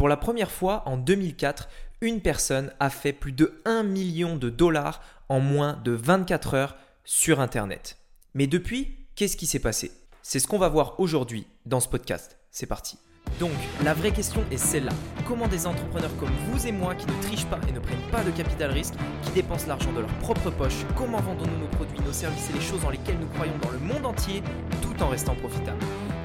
pour la première fois en 2004, une personne a fait plus de 1 million de dollars en moins de 24 heures sur Internet. Mais depuis, qu'est-ce qui s'est passé? C'est ce qu'on va voir aujourd'hui dans ce podcast. C'est parti. Donc, la vraie question est celle-là. Comment des entrepreneurs comme vous et moi qui ne trichent pas et ne prennent pas de capital risque, qui dépensent l'argent de leur propre poche, comment vendons-nous nos produits, nos services et les choses dans lesquelles nous croyons dans le monde entier tout en restant profitables?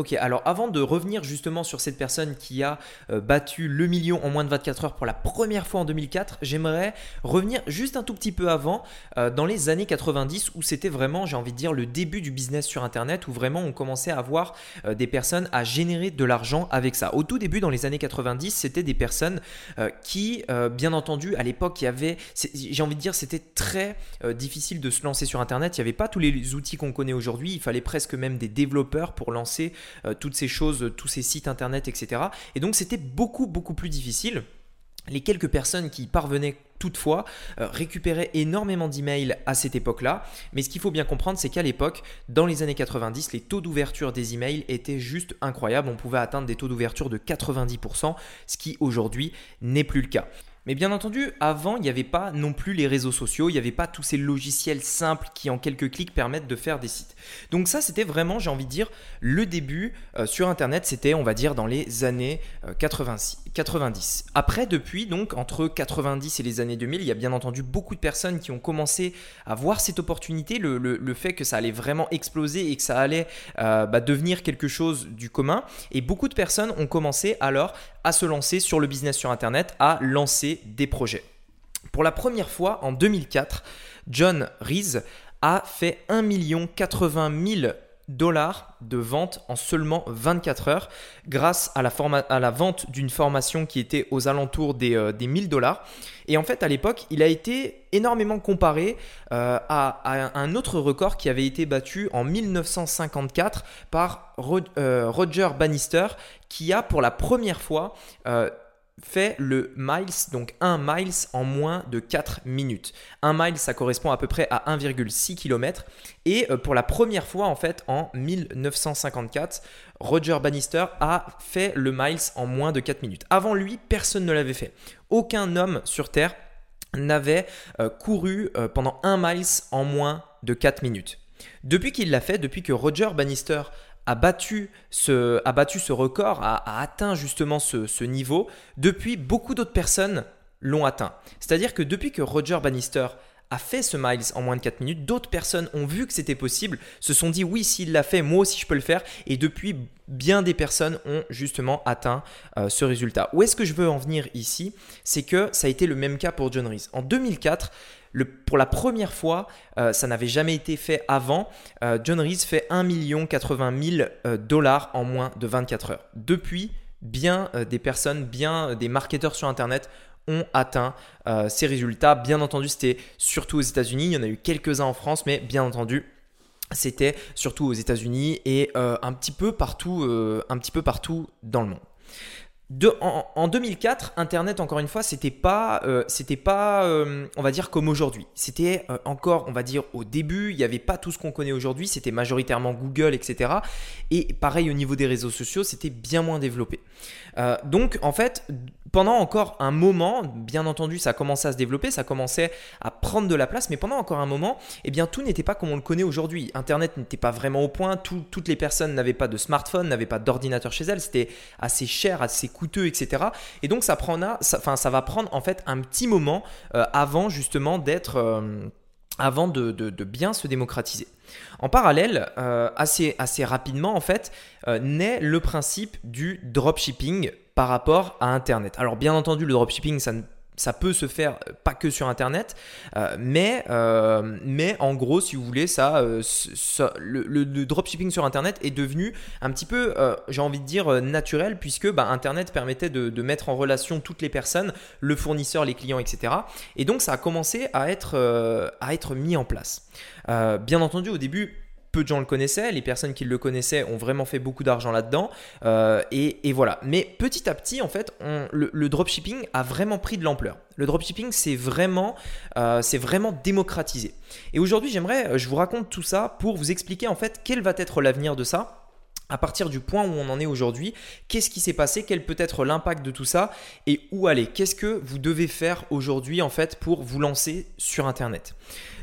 Ok, alors avant de revenir justement sur cette personne qui a euh, battu le million en moins de 24 heures pour la première fois en 2004, j'aimerais revenir juste un tout petit peu avant, euh, dans les années 90, où c'était vraiment, j'ai envie de dire, le début du business sur Internet, où vraiment on commençait à avoir euh, des personnes à générer de l'argent avec ça. Au tout début, dans les années 90, c'était des personnes qui, bien entendu, à l'époque, il y avait, j'ai envie de dire, c'était très difficile de se lancer sur Internet. Il n'y avait pas tous les outils qu'on connaît aujourd'hui. Il fallait presque même des développeurs pour lancer toutes ces choses, tous ces sites internet, etc. Et donc c'était beaucoup, beaucoup plus difficile. Les quelques personnes qui parvenaient toutefois euh, récupéraient énormément d'emails à cette époque-là. Mais ce qu'il faut bien comprendre, c'est qu'à l'époque, dans les années 90, les taux d'ouverture des emails étaient juste incroyables. On pouvait atteindre des taux d'ouverture de 90%, ce qui aujourd'hui n'est plus le cas. Mais bien entendu, avant, il n'y avait pas non plus les réseaux sociaux, il n'y avait pas tous ces logiciels simples qui en quelques clics permettent de faire des sites. Donc ça, c'était vraiment, j'ai envie de dire, le début euh, sur Internet, c'était, on va dire, dans les années 90. Euh, Après, depuis, donc, entre 90 et les années 2000, il y a bien entendu beaucoup de personnes qui ont commencé à voir cette opportunité, le, fait que ça allait vraiment exploser et que ça allait euh, bah, devenir quelque chose du commun. Et beaucoup de personnes ont commencé alors à se lancer sur le business sur Internet, à lancer des projets. Pour la première fois en 2004, John Reese a fait 1 80 000 dollars de vente en seulement 24 heures grâce à la, vente d'une formation qui était aux alentours des, 1000 euh, dollars. Et en fait, à l'époque, il a été énormément comparé euh, à, un autre record qui avait été battu en 1954 par euh, Roger Bannister qui a pour la première fois fait le miles, donc 1 miles en moins de 4 minutes. 1 mile, ça correspond à peu près à 1,6 km. Et euh, pour la première fois, en fait, en 1954, Roger Bannister a fait le miles en moins de 4 minutes. Avant lui, personne ne l'avait fait. Aucun homme sur Terre n'avait euh, couru euh, pendant 1 miles en moins de 4 minutes. Depuis qu'il l'a fait, depuis que Roger Bannister a battu ce, record, a, atteint justement ce, niveau, depuis beaucoup d'autres personnes l'ont atteint. C'est-à-dire que depuis que Roger Bannister a fait ce miles en moins de 4 minutes, d'autres personnes ont vu que c'était possible, se sont dit oui, s'il l'a fait, moi aussi je peux le faire, et depuis, bien des personnes ont justement atteint euh, ce résultat. Où est-ce que je veux en venir ici? C'est que ça a été le même cas pour John Reese. En 2004, pour la première fois, euh, ça n'avait jamais été fait avant, euh, John Reese fait 1 80 000 dollars en moins de 24 heures. Depuis, bien des personnes, bien des marketeurs sur Internet atteint ces résultats. Bien entendu, c'était surtout aux États-Unis, il y en a eu quelques-uns en France, mais bien entendu, c'était surtout aux États-Unis et un petit peu partout, un petit peu partout dans le monde en, 2004, Internet, encore une fois, c'était pas, euh, c'était pas, euh, on va dire comme aujourd'hui. C'était euh, encore, on va dire, au début, il n'y avait pas tout ce qu'on connaît aujourd'hui. C'était majoritairement Google, etc. Et pareil au niveau des réseaux sociaux, c'était bien moins développé. donc, en fait, pendant encore un moment, bien entendu, ça commençait à se développer, ça commençait à prendre de la place, mais pendant encore un moment, eh bien, tout n'était pas comme on le connaît aujourd'hui. Internet n'était pas vraiment au point, toutes les personnes n'avaient pas de smartphone, n'avaient pas d'ordinateur chez elles, c'était assez cher, assez coûteux, etc. Et donc, ça, ça, ça va prendre en fait un petit moment euh, avant justement d'être... Euh, avant de, bien se démocratiser. En parallèle, euh, assez, assez rapidement en fait, naît le principe du dropshipping par rapport à Internet. Alors bien entendu, le dropshipping, ça ça peut se faire euh, pas que sur Internet, euh, mais, euh, mais en gros, si vous voulez, ça, le, dropshipping sur Internet est devenu un petit peu, j'ai envie de dire, naturel, puisque bah, Internet permettait de, mettre en relation toutes les personnes, le fournisseur, les clients, etc. Et donc, ça a commencé à être, à être mis en place. bien entendu, au début, peu de gens le connaissaient. Les personnes qui le connaissaient ont vraiment fait beaucoup d'argent là-dedans. Euh, et, voilà. Mais petit à petit, en fait, le, dropshipping a vraiment pris de l'ampleur. Le dropshipping, c'est vraiment, euh, c'est vraiment démocratisé. Et aujourd'hui, j'aimerais, je vous raconte tout ça pour vous expliquer en fait quel va être l'avenir de ça à partir du point où on en est aujourd'hui, qu'est-ce qui s'est passé, quel peut être l'impact de tout ça et où aller Qu'est-ce que vous devez faire aujourd'hui en fait pour vous lancer sur Internet?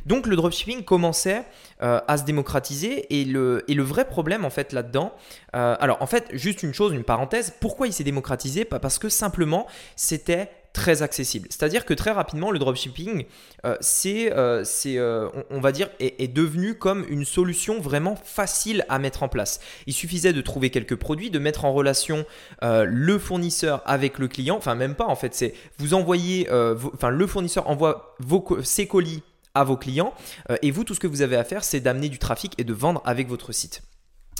Donc le dropshipping commençait euh, à se démocratiser et le, et le vrai problème en fait là-dedans, euh, alors en fait juste une chose, une parenthèse, pourquoi il s'est démocratisé? Pas parce que simplement c'était très accessible. C'est-à-dire que très rapidement, le dropshipping, euh, c'est, on, va dire, est, est, devenu comme une solution vraiment facile à mettre en place. Il suffisait de trouver quelques produits, de mettre en relation le fournisseur avec le client, enfin même pas en fait, c'est vous envoyez, enfin le fournisseur envoie vos, ses colis à vos clients. Euh, et vous, tout ce que vous avez à faire, c'est d'amener du trafic et de vendre avec votre site.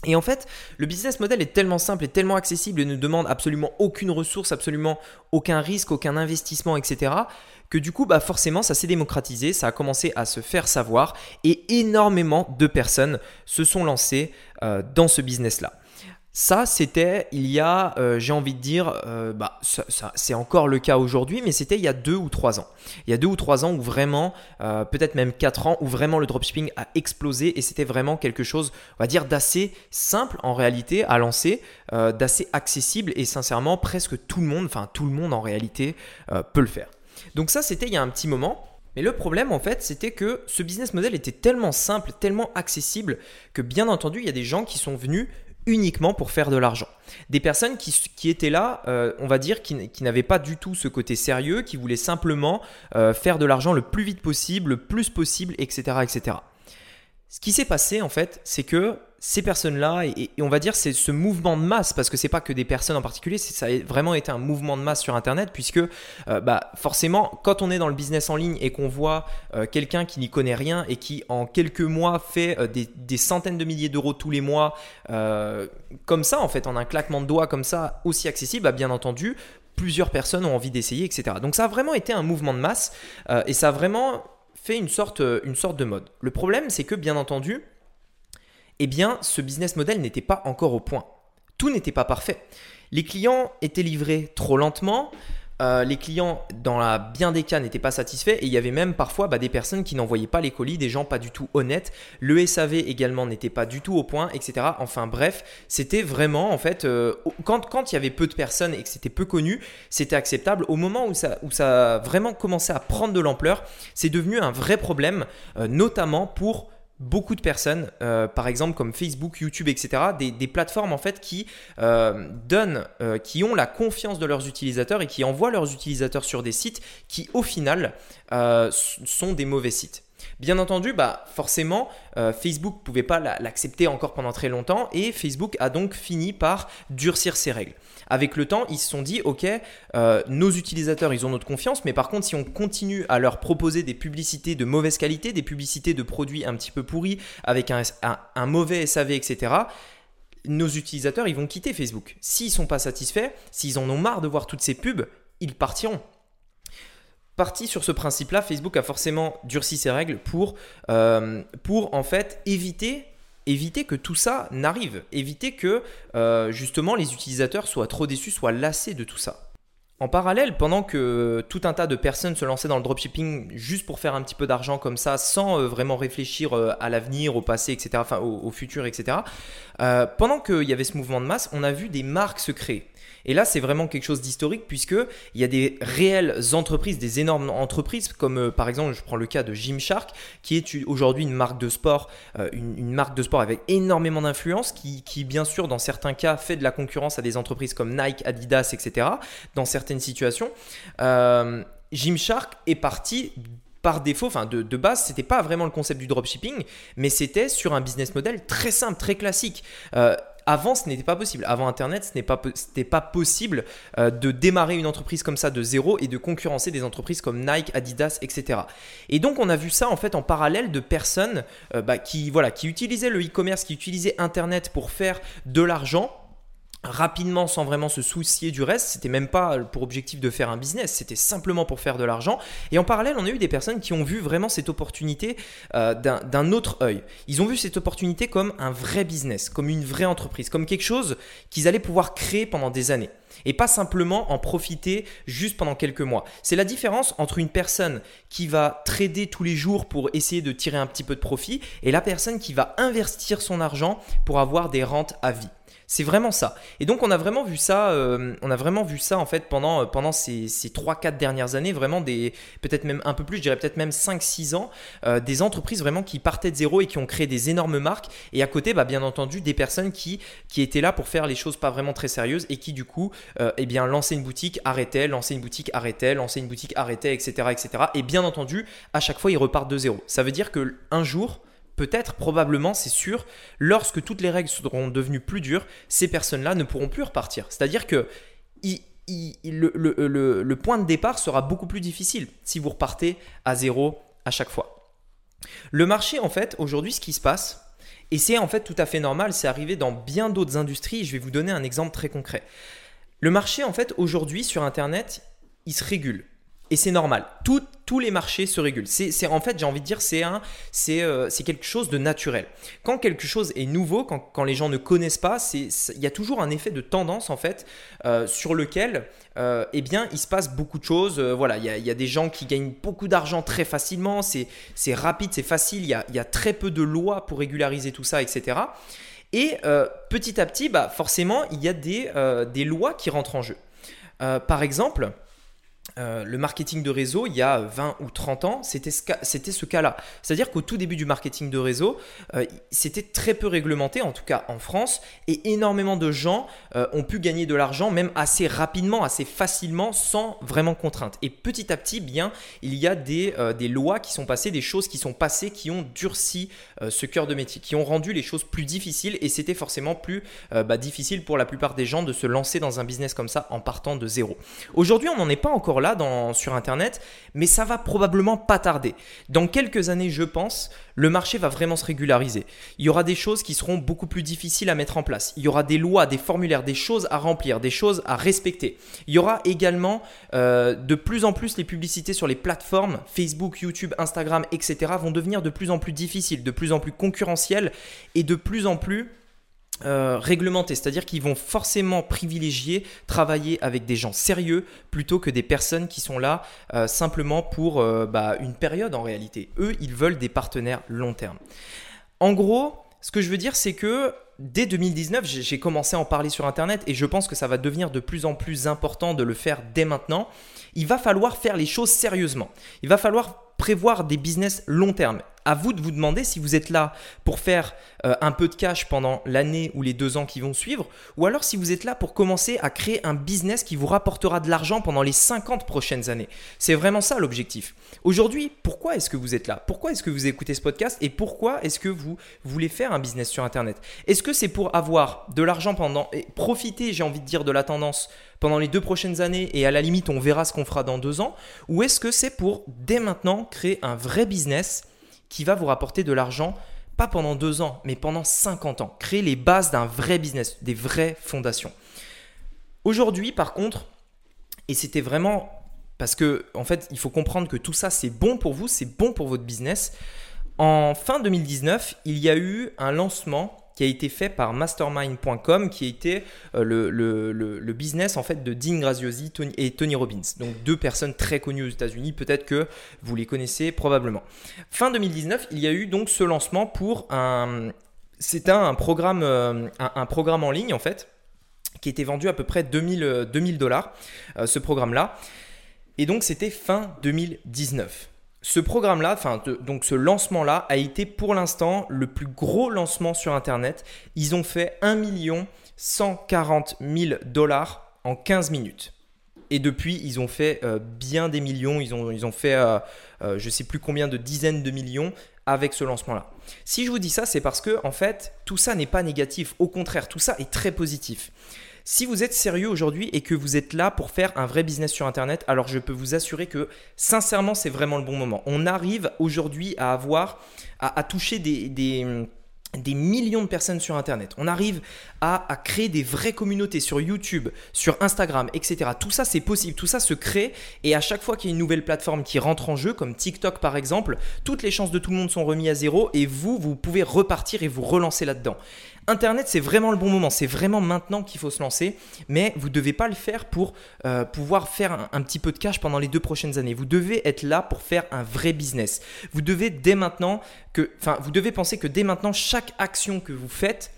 Et en fait, le business model est tellement simple et tellement accessible et ne demande absolument aucune ressource, absolument aucun risque, aucun investissement, etc. que du coup, bah forcément, ça s'est démocratisé, ça a commencé à se faire savoir et énormément de personnes se sont lancées euh, dans ce business-là. Ça, c'était il y a, euh, j'ai envie de dire, euh, bah, c'est encore le cas aujourd'hui, mais c'était il y a deux ou trois ans. Il y a deux ou trois ans où vraiment, euh, peut-être même quatre ans, où vraiment le dropshipping a explosé et c'était vraiment quelque chose, on va dire, d'assez simple en réalité à lancer, d'assez accessible et sincèrement, presque tout le monde, enfin tout le monde en réalité, peut le faire. Donc ça, c'était il y a un petit moment. Mais le problème, en fait, c'était que ce business model était tellement simple, tellement accessible, que bien entendu, il y a des gens qui sont venus uniquement pour faire de l'argent. Des personnes qui, étaient là, euh, on va dire, qui, n'avaient pas du tout ce côté sérieux, qui voulaient simplement euh, faire de l'argent le plus vite possible, le plus possible, etc. etc. Ce qui s'est passé, en fait, c'est que ces personnes-là, et, on va dire c'est ce mouvement de masse, parce que c'est pas que des personnes en particulier, ça a vraiment été un mouvement de masse sur Internet, puisque euh, bah, forcément, quand on est dans le business en ligne et qu'on voit euh, quelqu'un qui n'y connaît rien et qui en quelques mois fait euh, des, centaines de milliers d'euros tous les mois, comme ça, en fait, en un claquement de doigts comme ça, aussi accessible, bah, bien entendu, plusieurs personnes ont envie d'essayer, etc. Donc ça a vraiment été un mouvement de masse et ça a vraiment fait une sorte, une sorte de mode. Le problème, c'est que bien entendu, eh bien, ce business model n'était pas encore au point. Tout n'était pas parfait. Les clients étaient livrés trop lentement. Euh, les clients, dans la bien des cas, n'étaient pas satisfaits et il y avait même parfois bah, des personnes qui n'envoyaient pas les colis, des gens pas du tout honnêtes. Le SAV également n'était pas du tout au point, etc. Enfin bref, c'était vraiment en fait, euh, quand, il y avait peu de personnes et que c'était peu connu, c'était acceptable. Au moment où ça, où ça a vraiment commencé à prendre de l'ampleur, c'est devenu un vrai problème, euh, notamment pour beaucoup de personnes, euh, par exemple comme Facebook, YouTube, etc., des, plateformes en fait qui euh, donnent, euh, qui ont la confiance de leurs utilisateurs et qui envoient leurs utilisateurs sur des sites qui au final sont des mauvais sites. Bien entendu, bah forcément, Facebook ne pouvait pas l'accepter encore pendant très longtemps et Facebook a donc fini par durcir ses règles. Avec le temps, ils se sont dit, ok, euh, nos utilisateurs, ils ont notre confiance, mais par contre, si on continue à leur proposer des publicités de mauvaise qualité, des publicités de produits un petit peu pourris, avec un, mauvais SAV, etc., nos utilisateurs, ils vont quitter Facebook. S'ils ne sont pas satisfaits, s'ils en ont marre de voir toutes ces pubs, ils partiront parti sur ce principe-là, Facebook a forcément durci ses règles pour, euh, en fait éviter que tout ça n'arrive, éviter que euh, justement les utilisateurs soient trop déçus, soient lassés de tout ça. En parallèle, pendant que tout un tas de personnes se lançaient dans le dropshipping juste pour faire un petit peu d'argent comme ça, sans euh, vraiment réfléchir à l'avenir, au passé, etc., enfin au, futur, etc., pendant qu'il y avait ce mouvement de masse, on a vu des marques se créer. Et là, c'est vraiment quelque chose d'historique puisqu'il y a des réelles entreprises, des énormes entreprises, comme euh, par exemple, je prends le cas de Gymshark, qui est aujourd'hui une marque de sport, euh, une, marque de sport avec énormément d'influence, qui, bien sûr, dans certains cas, fait de la concurrence à des entreprises comme Nike, Adidas, etc., dans certaines situations. Euh, Gymshark est parti par défaut, enfin de, base, c'était pas vraiment le concept du dropshipping, mais c'était sur un business model très simple, très classique. Avant, ce n'était pas possible. Avant Internet, ce n'était pas, possible euh, de démarrer une entreprise comme ça de zéro et de concurrencer des entreprises comme Nike, Adidas, etc. Et donc, on a vu ça en fait en parallèle de personnes euh, bah, qui, voilà, qui utilisaient le e-commerce, qui utilisaient Internet pour faire de l'argent rapidement sans vraiment se soucier du reste. C'était même pas pour objectif de faire un business, c'était simplement pour faire de l'argent. Et en parallèle, on a eu des personnes qui ont vu vraiment cette opportunité euh, d'un autre œil. Ils ont vu cette opportunité comme un vrai business, comme une vraie entreprise, comme quelque chose qu'ils allaient pouvoir créer pendant des années. Et pas simplement en profiter juste pendant quelques mois. C'est la différence entre une personne qui va trader tous les jours pour essayer de tirer un petit peu de profit et la personne qui va investir son argent pour avoir des rentes à vie. C'est vraiment ça. Et donc on a vraiment vu ça, euh, on a vraiment vu ça en fait pendant, euh, pendant ces, ces 3-4 dernières années, vraiment des, peut-être même un peu plus, je dirais peut-être même 5-6 ans, euh, des entreprises vraiment qui partaient de zéro et qui ont créé des énormes marques. Et à côté, bah, bien entendu, des personnes qui, qui étaient là pour faire les choses pas vraiment très sérieuses et qui du coup, eh bien, lançaient une boutique, arrêtaient, lançaient une boutique, arrêtaient, lançaient une boutique, arrêtaient, etc., etc. Et bien entendu, à chaque fois, ils repartent de zéro. Ça veut dire que un jour, peut-être, probablement, c'est sûr, lorsque toutes les règles seront devenues plus dures, ces personnes-là ne pourront plus repartir. C'est-à-dire que le, point de départ sera beaucoup plus difficile si vous repartez à zéro à chaque fois. Le marché, en fait, aujourd'hui, ce qui se passe, et c'est en fait tout à fait normal, c'est arrivé dans bien d'autres industries, je vais vous donner un exemple très concret. Le marché, en fait, aujourd'hui, sur Internet, il se régule. Et c'est normal. tous les marchés se régulent. C'est, en fait, j'ai envie de dire, c'est, euh, c'est quelque chose de naturel. Quand quelque chose est nouveau, quand, les gens ne connaissent pas, il y a toujours un effet de tendance, en fait, euh, sur lequel, euh, eh bien, il se passe beaucoup de choses. voilà, il y, a, des gens qui gagnent beaucoup d'argent très facilement. C'est, rapide, c'est facile. Il y a, très peu de lois pour régulariser tout ça, etc. Et petit à petit, bah, forcément, il y a des lois qui rentrent en jeu. par exemple, euh, le marketing de réseau, il y a 20 ou 30 ans, c'était ce, cas-là. C'est-à-dire qu'au tout début du marketing de réseau, euh, c'était très peu réglementé, en tout cas en France, et énormément de gens euh, ont pu gagner de l'argent, même assez rapidement, assez facilement, sans vraiment contrainte. Et petit à petit, bien, il y a des, lois qui sont passées, des choses qui sont passées, qui ont durci ce cœur de métier, qui ont rendu les choses plus difficiles, et c'était forcément plus bah, difficile pour la plupart des gens de se lancer dans un business comme ça en partant de zéro. Aujourd'hui, on n'en est pas encore là sur Internet, mais ça va probablement pas tarder. Dans quelques années, je pense, le marché va vraiment se régulariser. Il y aura des choses qui seront beaucoup plus difficiles à mettre en place. Il y aura des lois, des formulaires, des choses à remplir, des choses à respecter. Il y aura également euh, de plus en plus les publicités sur les plateformes, Facebook, YouTube, Instagram, etc. vont devenir de plus en plus difficiles, de plus en plus concurrentielles et de plus en plus euh, réglementés, c'est-à-dire qu'ils vont forcément privilégier travailler avec des gens sérieux plutôt que des personnes qui sont là euh, simplement pour euh, bah, une période en réalité. Eux, ils veulent des partenaires long terme. En gros, ce que je veux dire, c'est que dès 2019, j'ai commencé à en parler sur Internet et je pense que ça va devenir de plus en plus important de le faire dès maintenant. Il va falloir faire les choses sérieusement. Il va falloir prévoir des business long terme à vous de vous demander si vous êtes là pour faire euh, un peu de cash pendant l'année ou les deux ans qui vont suivre, ou alors si vous êtes là pour commencer à créer un business qui vous rapportera de l'argent pendant les 50 prochaines années. C'est vraiment ça l'objectif. Aujourd'hui, pourquoi est-ce que vous êtes là? Pourquoi est-ce que vous écoutez ce podcast et pourquoi est-ce que vous voulez faire un business sur Internet? Est-ce que c'est pour avoir de l'argent pendant et profiter, j'ai envie de dire, de la tendance pendant les deux prochaines années et à la limite on verra ce qu'on fera dans deux ans? Ou est-ce que c'est pour dès maintenant créer un vrai business qui va vous rapporter de l'argent, pas pendant deux ans, mais pendant 50 ans. Créer les bases d'un vrai business, des vraies fondations. Aujourd'hui, par contre, et c'était vraiment parce que, en fait, il faut comprendre que tout ça, c'est bon pour vous, c'est bon pour votre business. En fin 2019, il y a eu un lancement qui a été fait par mastermind.com, qui a été euh, le, le, business en fait de Dean Graziosi et Tony Robbins. Donc deux personnes très connues aux États-Unis, peut-être que vous les connaissez probablement. Fin 2019, il y a eu donc ce lancement pour un, c'était un programme, euh, un, programme en ligne en fait, qui était vendu à peu près 2000 dollars, euh, ce programme-là. Et donc c'était fin 2019. Ce programme-là, enfin donc ce lancement-là, a été pour l'instant le plus gros lancement sur Internet. Ils ont fait 1 140 000 dollars en 15 minutes. Et depuis, ils ont fait euh, bien des millions. Ils ont, ils ont fait, euh, euh, je ne sais plus combien de dizaines de millions avec ce lancement-là. Si je vous dis ça, c'est parce que en fait, tout ça n'est pas négatif. Au contraire, tout ça est très positif. Si vous êtes sérieux aujourd'hui et que vous êtes là pour faire un vrai business sur Internet, alors je peux vous assurer que sincèrement, c'est vraiment le bon moment. On arrive aujourd'hui à avoir, à, toucher des, des millions de personnes sur Internet. On arrive à, créer des vraies communautés sur YouTube, sur Instagram, etc. Tout ça, c'est possible. Tout ça se crée. Et à chaque fois qu'il y a une nouvelle plateforme qui rentre en jeu, comme TikTok par exemple, toutes les chances de tout le monde sont remises à zéro et vous, vous pouvez repartir et vous relancer là-dedans. Internet, c'est vraiment le bon moment, c'est vraiment maintenant qu'il faut se lancer, mais vous ne devez pas le faire pour euh, pouvoir faire un, petit peu de cash pendant les deux prochaines années. Vous devez être là pour faire un vrai business. Vous devez dès maintenant que, enfin, vous devez penser que dès maintenant, chaque action que vous faites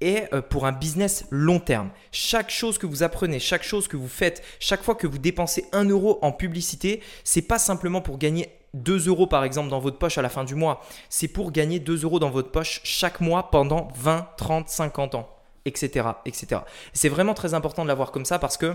est euh, pour un business long terme. Chaque chose que vous apprenez, chaque chose que vous faites, chaque fois que vous dépensez un euro en publicité, c'est pas simplement pour gagner 2 euros par exemple dans votre poche à la fin du mois. C'est pour gagner 2 euros dans votre poche chaque mois pendant 20, 30, 50 ans, etc. etc. C'est vraiment très important de l'avoir comme ça parce que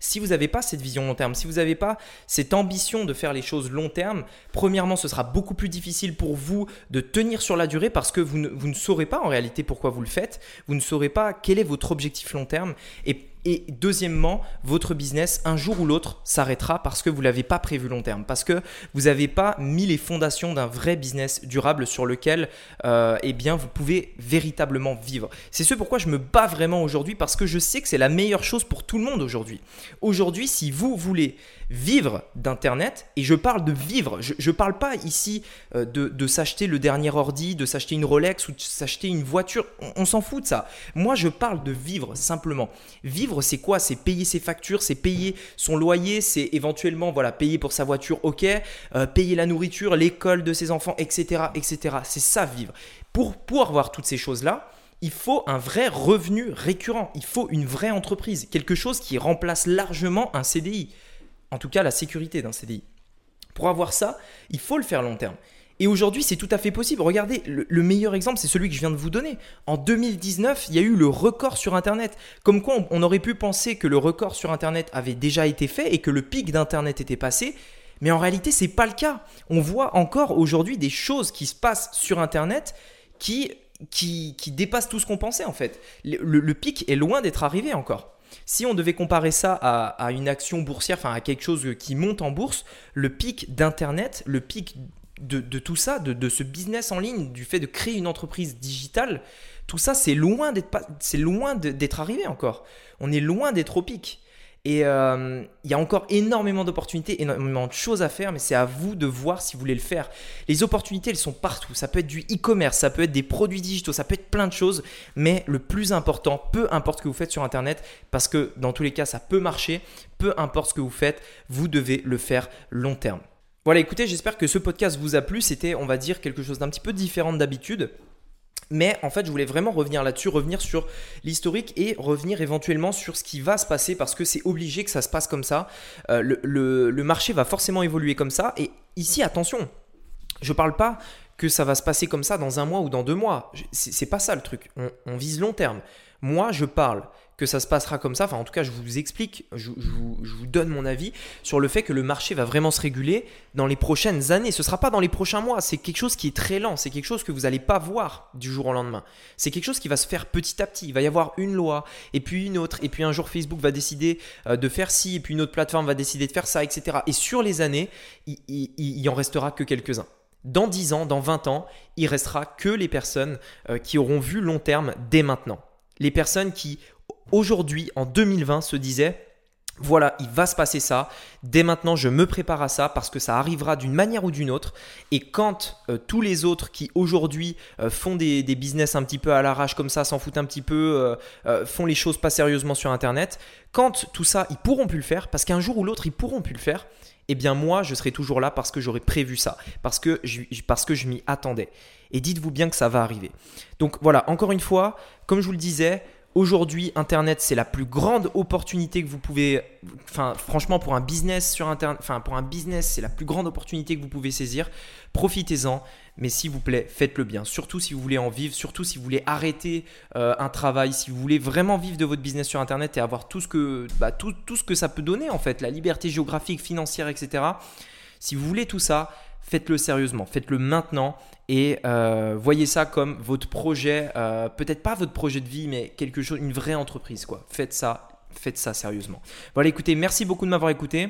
si vous n'avez pas cette vision long terme, si vous n'avez pas cette ambition de faire les choses long terme, premièrement, ce sera beaucoup plus difficile pour vous de tenir sur la durée parce que vous ne, saurez pas en réalité pourquoi vous le faites, vous ne saurez pas quel est votre objectif long terme et et deuxièmement, votre business, un jour ou l'autre, s'arrêtera parce que vous ne l'avez pas prévu long terme, parce que vous n'avez pas mis les fondations d'un vrai business durable sur lequel euh, eh bien, vous pouvez véritablement vivre. C'est ce pourquoi je me bats vraiment aujourd'hui, parce que je sais que c'est la meilleure chose pour tout le monde aujourd'hui. Aujourd'hui, si vous voulez vivre d'Internet, et je parle de vivre, je ne parle pas ici euh, de, s'acheter le dernier ordi, de s'acheter une Rolex ou de s'acheter une voiture, on, s'en fout de ça. Moi, je parle de vivre simplement. Vivre, c'est quoi? C'est payer ses factures, c'est payer son loyer, c'est éventuellement voilà, payer pour sa voiture, ok, euh, payer la nourriture, l'école de ses enfants, etc. etc. C'est ça, vivre. Pour, pour avoir toutes ces choses-là, il faut un vrai revenu récurrent, il faut une vraie entreprise, quelque chose qui remplace largement un CDI en tout cas la sécurité d'un CDI. Pour avoir ça, il faut le faire long terme. Et aujourd'hui, c'est tout à fait possible. Regardez, le, meilleur exemple, c'est celui que je viens de vous donner. En 2019, il y a eu le record sur Internet. Comme quoi, on, aurait pu penser que le record sur Internet avait déjà été fait et que le pic d'Internet était passé. Mais en réalité, ce n'est pas le cas. On voit encore aujourd'hui des choses qui se passent sur Internet qui, qui, dépassent tout ce qu'on pensait en fait. le pic est loin d'être arrivé encore. Si on devait comparer ça à, une action boursière, enfin à quelque chose qui monte en bourse, le pic d'Internet, le pic de, tout ça, de, ce business en ligne, du fait de créer une entreprise digitale, tout ça, c'est loin d'être arrivé encore. On est loin d'être au pic. Et euh, il y a encore énormément d'opportunités, énormément de choses à faire, mais c'est à vous de voir si vous voulez le faire. Les opportunités, elles sont partout. Ça peut être du e-commerce, ça peut être des produits digitaux, ça peut être plein de choses. Mais le plus important, peu importe ce que vous faites sur Internet, parce que dans tous les cas, ça peut marcher, peu importe ce que vous faites, vous devez le faire long terme. Voilà, écoutez, j'espère que ce podcast vous a plu. C'était, on va dire, quelque chose d'un petit peu différent d'habitude. Mais en fait, je voulais vraiment revenir là-dessus, revenir sur l'historique et revenir éventuellement sur ce qui va se passer parce que c'est obligé que ça se passe comme ça. Euh, le, marché va forcément évoluer comme ça. Et ici, attention, je ne parle pas que ça va se passer comme ça dans un mois ou dans deux mois. C'est pas ça le truc. on vise long terme. Moi, je parle que ça se passera comme ça. Enfin, en tout cas, je vous explique, je, vous, donne mon avis sur le fait que le marché va vraiment se réguler dans les prochaines années. Ce ne sera pas dans les prochains mois. C'est quelque chose qui est très lent. C'est quelque chose que vous n'allez pas voir du jour au lendemain. C'est quelque chose qui va se faire petit à petit. Il va y avoir une loi, et puis une autre, et puis un jour Facebook va décider euh, de faire ci, et puis une autre plateforme va décider de faire ça, etc. Et sur les années, il, il, en restera que quelques-uns. Dans 10 ans, dans 20 ans, il restera que les personnes euh, qui auront vu long terme dès maintenant. Les personnes qui aujourd'hui, en 2020, se disait voilà, il va se passer ça. Dès maintenant, je me prépare à ça parce que ça arrivera d'une manière ou d'une autre. Et quand euh, tous les autres qui aujourd'hui euh, font des, business un petit peu à l'arrache comme ça, s'en foutent un petit peu, euh, font les choses pas sérieusement sur Internet, quand tout ça, ils pourront plus le faire, parce qu'un jour ou l'autre, ils pourront plus le faire, eh bien moi, je serai toujours là parce que j'aurais prévu ça, parce que je, parce que je m'y attendais. Et dites-vous bien que ça va arriver. Donc voilà, encore une fois, comme je vous le disais, Aujourd'hui, Internet, c'est la plus grande opportunité que vous pouvez. Enfin, franchement, pour un business sur Internet, enfin, pour un business, c'est la plus grande opportunité que vous pouvez saisir. Profitez-en, mais s'il vous plaît, faites-le bien. Surtout si vous voulez en vivre, surtout si vous voulez arrêter euh, un travail, si vous voulez vraiment vivre de votre business sur Internet et avoir tout ce que, bah, tout, tout ce que ça peut donner, en fait, la liberté géographique, financière, etc. Si vous voulez tout ça, faites-le sérieusement, faites-le maintenant et euh, voyez ça comme votre projet, euh, peut-être pas votre projet de vie, mais quelque chose, une vraie entreprise quoi. Faites ça, faites ça sérieusement. Voilà, écoutez, merci beaucoup de m'avoir écouté.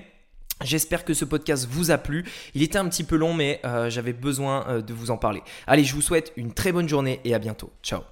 J'espère que ce podcast vous a plu. Il était un petit peu long, mais euh, j'avais besoin de vous en parler. Allez, je vous souhaite une très bonne journée et à bientôt. Ciao